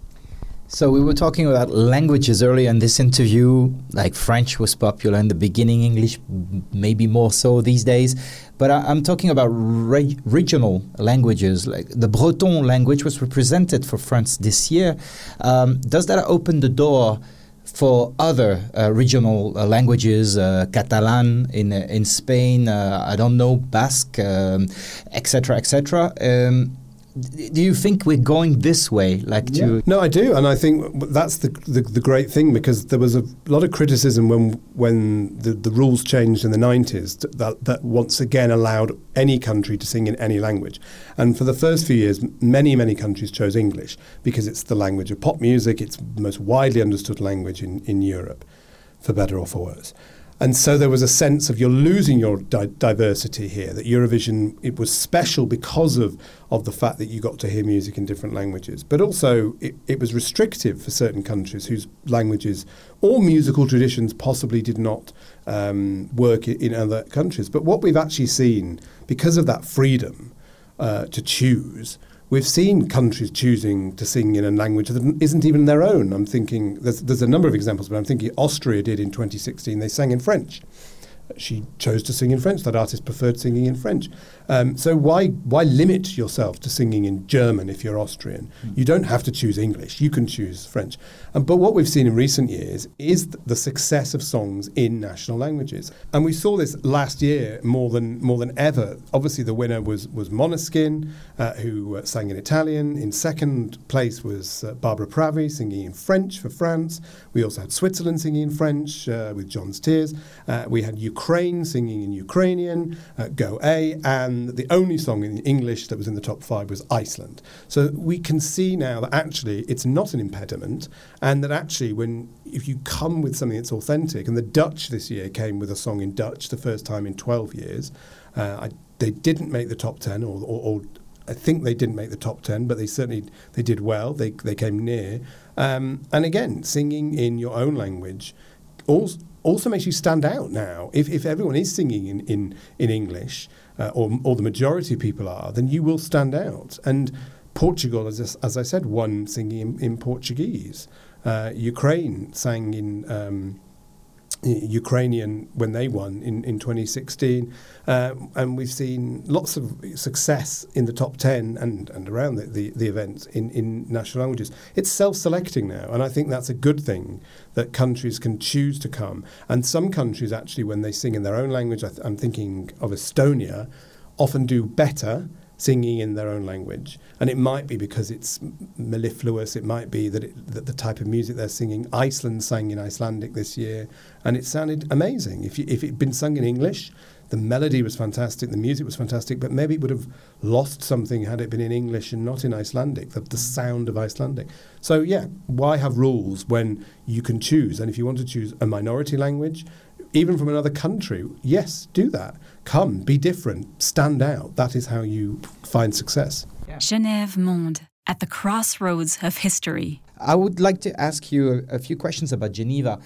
So we were talking about languages earlier in this interview. Like French was popular in the beginning, English maybe more so these days. But I, am talking about re- regional languages. Like the Breton language was represented for France this year. Um, does that open the door? For other uh, regional uh, languages, uh, Catalan in uh, in Spain, uh, I don't know Basque, etc., um, etc. Et um, do you think we're going this way like yeah. to no i do and i think that's the, the, the great thing because there was a lot of criticism when when the, the rules changed in the 90s that, that once again allowed any country to sing in any language and for the first few years many many countries chose english because it's the language of pop music it's the most widely understood language in, in europe for better or for worse and so there was a sense of you're losing your di- diversity here. That Eurovision it was special because of of the fact that you got to hear music in different languages, but also it, it was restrictive for certain countries whose languages or musical traditions possibly did not um, work in, other countries. But what we've actually seen because of that freedom uh, to choose We've seen countries choosing to sing in a language that isn't even their own. I'm thinking, there's, there's a number of examples, but I'm thinking Austria did in 2016. They sang in French she chose to sing in French. That artist preferred singing in French. Um, so why why limit yourself to singing in German if you're Austrian? Mm. You don't have to choose English. You can choose French. Um, but what we've seen in recent years is th- the success of songs in national languages, and we saw this last year more than more than ever. Obviously, the winner was was Måneskin, uh, who uh, sang in Italian. In second place was uh, Barbara Pravi singing in French for France. We also had Switzerland singing in French uh, with Gjon's Tears. Uh, we had Ukraine Ukraine singing in Ukrainian, uh, Go A, and the only song in English that was in the top five was Iceland. So we can see now that actually it's not an impediment, and that actually when if you come with something that's authentic, and the Dutch this year came with a song in Dutch the first time in 12 years. Uh, I, they didn't make the top 10 or, or, or I think they didn't make the top ten, but they certainly they did well. They they came near. Um, and again, singing in your own language also, also makes you stand out now. If, if everyone is singing in in, in English, uh, or or the majority of people are, then you will stand out. And Portugal, as as I said, won singing in, in Portuguese. Uh, Ukraine sang in. Um, Ukrainian when they won in, in 2016. Uh, and we've seen lots of success in the top 10 and, and around the, the, the events in, in national languages. It's self selecting now, and I think that's a good thing that countries can choose to come. And some countries, actually, when they sing in their own language, I am thinking of Estonia, often do better singing in their own language. And it might be because it's mellifluous, it might be that, it, that the type of music they're singing. Iceland sang in Icelandic this year, and it sounded amazing. If, you, if it had been sung in English, the melody was fantastic, the music was fantastic, but maybe it would have lost something had it been in English and not in Icelandic, the, the sound of Icelandic. So, yeah, why have rules when you can choose? And if you want to choose a minority language, even from another country, yes, do that. Come, be different, stand out. That is how you find success. Yeah. Genève Monde, at the crossroads of history. I would like to ask you a, a few questions about Geneva.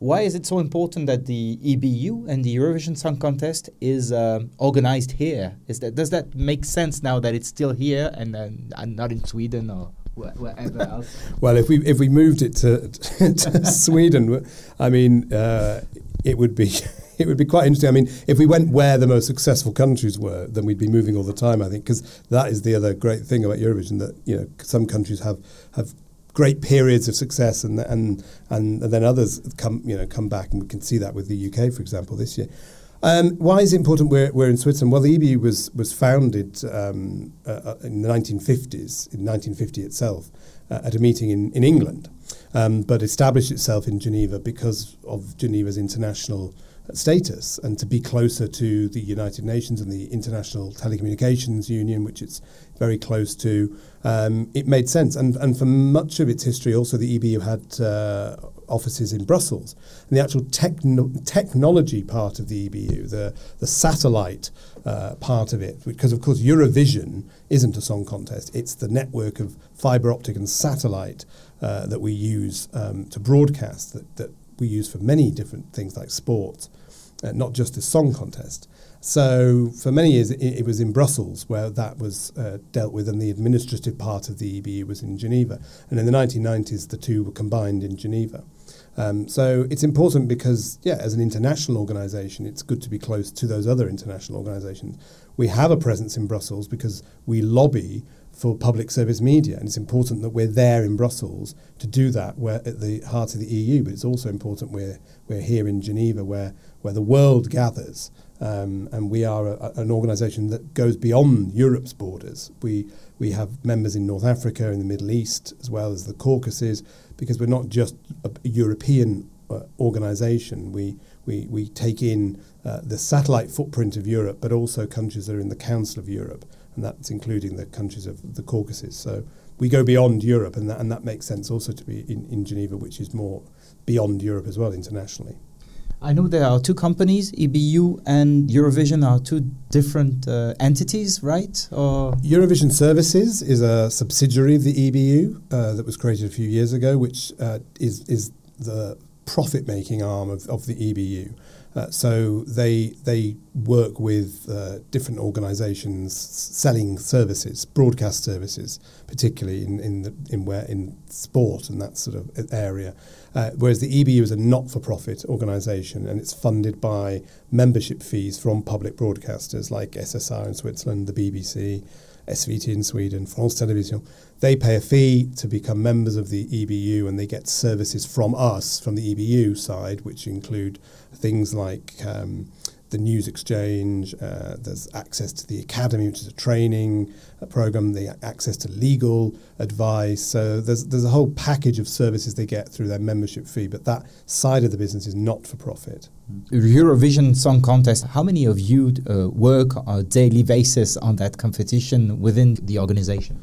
Why is it so important that the EBU and the Eurovision Song Contest is uh, organized here? Is that does that make sense now that it's still here and, uh, and not in Sweden or else? well, if we if we moved it to, to Sweden, I mean, uh, it would be it would be quite interesting. I mean, if we went where the most successful countries were, then we'd be moving all the time. I think because that is the other great thing about Eurovision that you know some countries have have great periods of success and and and, and then others come you know come back and we can see that with the UK for example this year. Um, why is it important we're, we're in Switzerland? Well, the EBU was was founded um, uh, uh in the 1950s, in 1950 itself, uh, at a meeting in, in England um, but established itself in Geneva because of Geneva's international status and to be closer to the United Nations and the International Telecommunications Union, which it's very close to, um, it made sense. And, and for much of its history, also the EBU had uh, offices in Brussels. And the actual techno- technology part of the EBU, the, the satellite uh, part of it, because of course Eurovision isn't a song contest, it's the network of fiber optic and satellite uh, that we use um, to broadcast that, that we use for many different things like sports, uh, not just the song contest. So for many years, it, it was in Brussels where that was uh, dealt with, and the administrative part of the EBU was in Geneva. And in the 1990s, the two were combined in Geneva. Um, so it's important because, yeah, as an international organisation, it's good to be close to those other international organisations. We have a presence in Brussels because we lobby for public service media. And it's important that we're there in Brussels to do that. We're at the heart of the EU, but it's also important we're, we're here in Geneva where, where the world gathers. Um, and we are a, an organisation that goes beyond Europe's borders. We, we have members in North Africa, in the Middle East, as well as the Caucasus, because we're not just a, European uh, organisation. We, we, we take in uh, the satellite footprint of Europe, but also countries that are in the Council of Europe and that's including the countries of the Caucasus. So we go beyond Europe, and that, and that makes sense also to be in, in Geneva, which is more beyond Europe as well internationally. I know there are two companies, EBU and Eurovision, are two different uh, entities, right? Or Eurovision Services is a subsidiary of the EBU uh, that was created a few years ago, which uh, is is the profit-making arm of, of the EBU. Uh, so they they work with uh, different organisations selling services, broadcast services, particularly in in the, in where in sport and that sort of area. Uh, whereas the EBU is a not-for-profit organisation and it's funded by membership fees from public broadcasters like SSR in Switzerland, the BBC, SVT in Sweden, France Television, they pay a fee to become members of the EBU and they get services from us, from the EBU side, which include things like um, the news exchange. Uh, there's access to the academy, which is a training uh, program. The access to legal advice. So there's there's a whole package of services they get through their membership fee. But that side of the business is not for profit. Eurovision Song Contest. How many of you uh, work on a daily basis on that competition within the organization?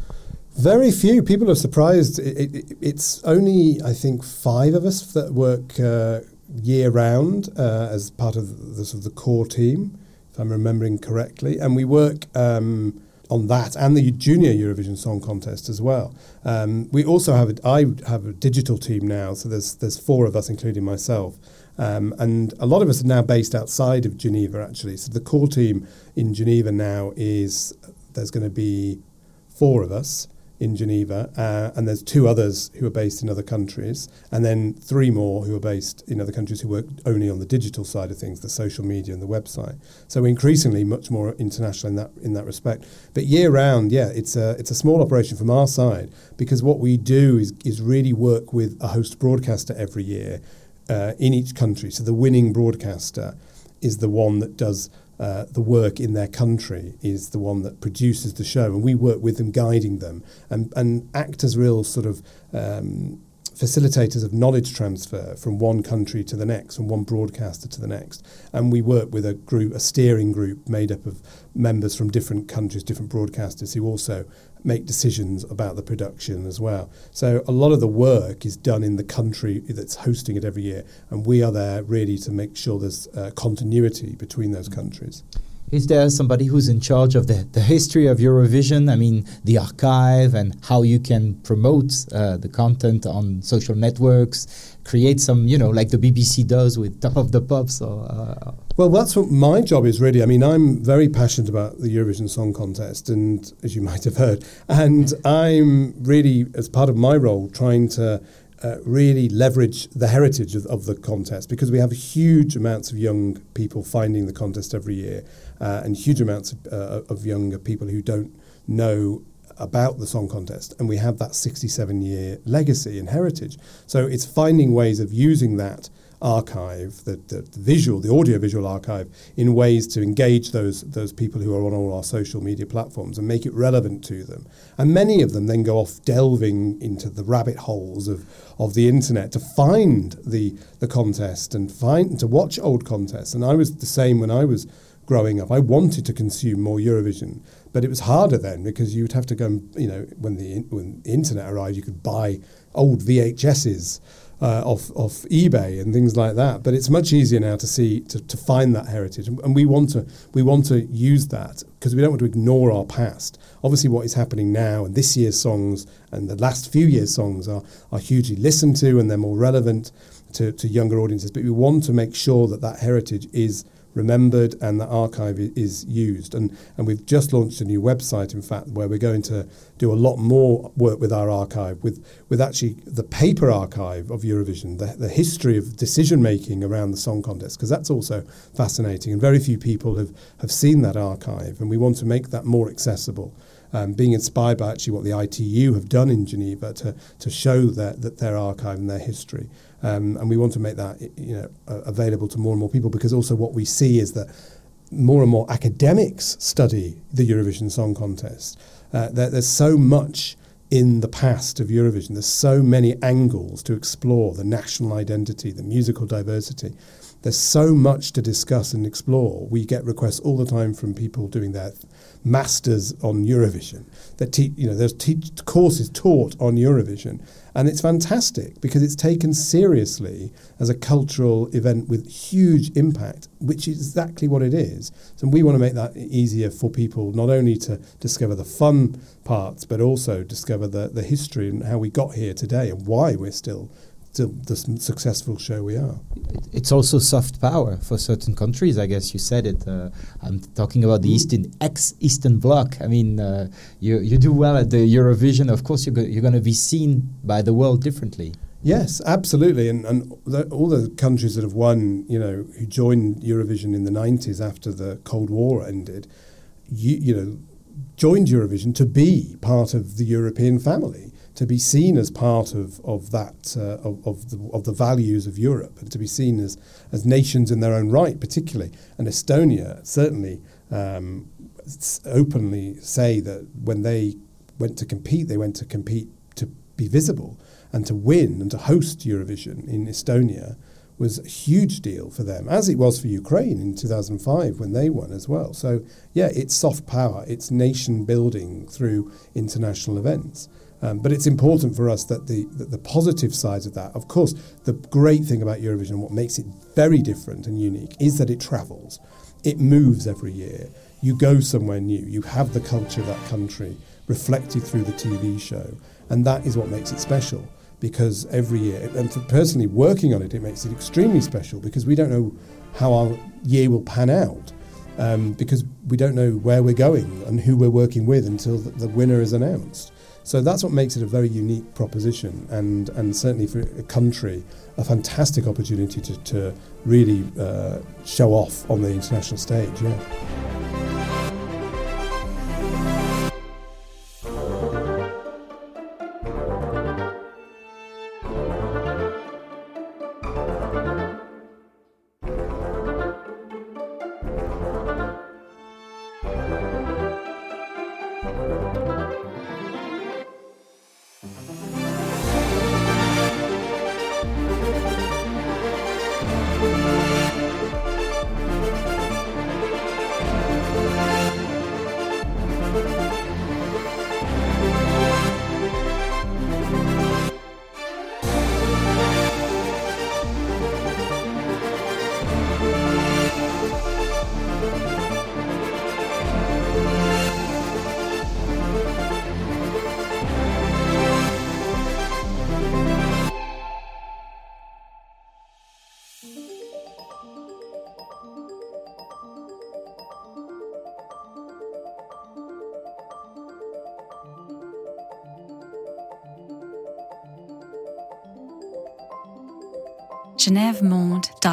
Very few people are surprised. It, it, it's only, I think, five of us that work uh, year round uh, as part of the, sort of the core team, if I'm remembering correctly. And we work um, on that and the Junior Eurovision Song Contest as well. Um, we also have a, I have a digital team now, so there's there's four of us, including myself. Um, and a lot of us are now based outside of Geneva, actually. So the core team in Geneva now is there's going to be four of us in Geneva, uh, and there's two others who are based in other countries, and then three more who are based in other countries who work only on the digital side of things, the social media and the website. So increasingly much more international in that in that respect. But year round, yeah, it's a it's a small operation from our side because what we do is is really work with a host broadcaster every year uh, in each country. So the winning broadcaster is the one that does uh, the work in their country is the one that produces the show, and we work with them, guiding them, and and act as real sort of um, facilitators of knowledge transfer from one country to the next, from one broadcaster to the next. And we work with a group, a steering group made up of members from different countries, different broadcasters who also make decisions about the production as well. So a lot of the work is done in the country that's hosting it every year, and we are there really to make sure there's uh, continuity between those countries. Is there somebody who's in charge of the, the history of Eurovision? I mean, the archive and how you can promote uh, the content on social networks, create some, you know, like the BBC does with Top of the Pops. Or, uh, well, that's what my job is really. I mean, I'm very passionate about the Eurovision Song Contest, and as you might have heard, and I'm really, as part of my role, trying to uh, really leverage the heritage of, of, the contest because we have huge amounts of young people finding the contest every year uh, and huge amounts of, uh, of younger people who don't know about the song contest and we have that 67 year legacy and heritage so it's finding ways of using that archive, the, the, the visual, the audio-visual archive, in ways to engage those those people who are on all our social media platforms and make it relevant to them. And many of them then go off delving into the rabbit holes of, of the internet to find the the contest and find to watch old contests. And I was the same when I was growing up. I wanted to consume more Eurovision, but it was harder then because you'd have to go. And, you know, when the when the internet arrived, you could buy old VHSs uh, off off eBay and things like that. But it's much easier now to see to, to find that heritage, and, we want to we want to use that because we don't want to ignore our past. Obviously, what is happening now and this year's songs and the last few years' songs are are hugely listened to and they're more relevant to, to younger audiences. But we want to make sure that that heritage is remembered and the archive is used. And, and we've just launched a new website, in fact, where we're going to do a lot more work with our archive, with, with actually the paper archive of Eurovision, the, the history of decision making around the song contest, because that's also fascinating. And very few people have, have seen that archive, and we want to make that more accessible. Um, being inspired by actually what the ITU have done in Geneva to, to show their, that their archive and their history. Um, and we want to make that you know available to more and more people because also what we see is that more and more academics study the Eurovision Song Contest. Uh, there, there's so much in the past of Eurovision. There's so many angles to explore the national identity, the musical diversity. There's so much to discuss and explore. We get requests all the time from people doing their masters on Eurovision. That te- you know, there's te- courses taught on Eurovision, and it's fantastic because it's taken seriously as a cultural event with huge impact, which is exactly what it is. So we want to make that easier for people not only to discover the fun parts, but also discover the, the history and how we got here today and why we're still the, the successful show we are. It's also soft power for certain countries. I guess you said it. Uh, I'm talking about the mm. Eastern ex-Eastern Bloc. I mean, uh, you you do well at the Eurovision. Of course, you're go you're going to be seen by the world differently. Yes, absolutely, and and the, all the countries that have won, you know, who joined Eurovision in the '90s after the Cold War ended, you you know, joined Eurovision to be part of the European family to be seen as part of, of that uh, of, of, the, of the values of Europe and to be seen as, as nations in their own right, particularly. And Estonia certainly um, openly say that when they went to compete, they went to compete to be visible and to win and to host Eurovision in Estonia was a huge deal for them, as it was for Ukraine in 2005 when they won as well. So, yeah, it's soft power, it's nation building through international events. Um, but it's important for us that the, that the positive sides of that, of course, the great thing about Eurovision, and what makes it very different and unique, is that it travels. It moves every year. You go somewhere new. You have the culture of that country reflected through the TV show. And that is what makes it special because every year, and personally working on it, it makes it extremely special because we don't know how our year will pan out. Um, because we don't know where we're going and who we're working with until the, the, winner is announced. So that's what makes it a very unique proposition, and, and certainly for a country, a fantastic opportunity to, to really uh, show off on the international stage. Yeah.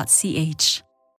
genèvemonde.ch